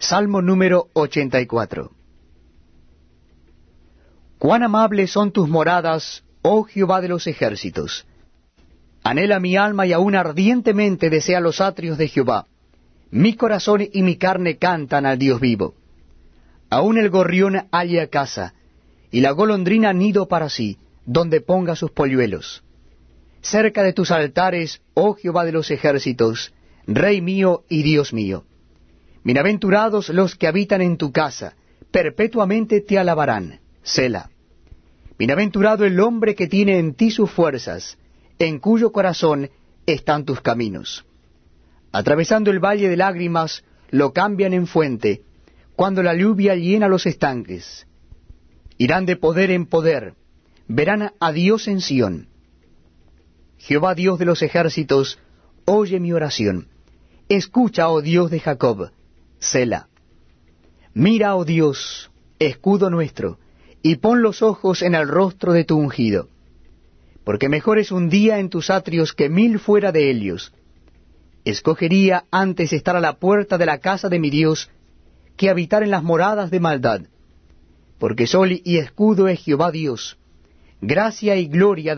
Salmo número 84. Cuán amables son tus moradas, oh Jehová de los ejércitos. Anhela mi alma y aún ardientemente desea los atrios de Jehová. Mi corazón y mi carne cantan al Dios vivo. Aún el gorrión halla casa, y la golondrina nido para sí, donde ponga sus polluelos. Cerca de tus altares, oh Jehová de los ejércitos, Rey mío y Dios mío. Bienaventurados los que habitan en tu casa, perpetuamente te alabarán. Sela. Bienaventurado el hombre que tiene en ti sus fuerzas, en cuyo corazón están tus caminos. Atravesando el valle de lágrimas, lo cambian en fuente, cuando la lluvia llena los estanques. Irán de poder en poder, verán a Dios en Sión. Jehová Dios de los ejércitos, oye mi oración. Escucha, oh Dios de Jacob, Sela. Mira, oh Dios, escudo nuestro, y pon los ojos en el rostro de tu ungido. Porque mejor es un día en tus atrios que mil fuera de ellos. Escogería antes estar a la puerta de la casa de mi Dios que habitar en las moradas de maldad. Porque sol y escudo es Jehová Dios. Gracia y gloria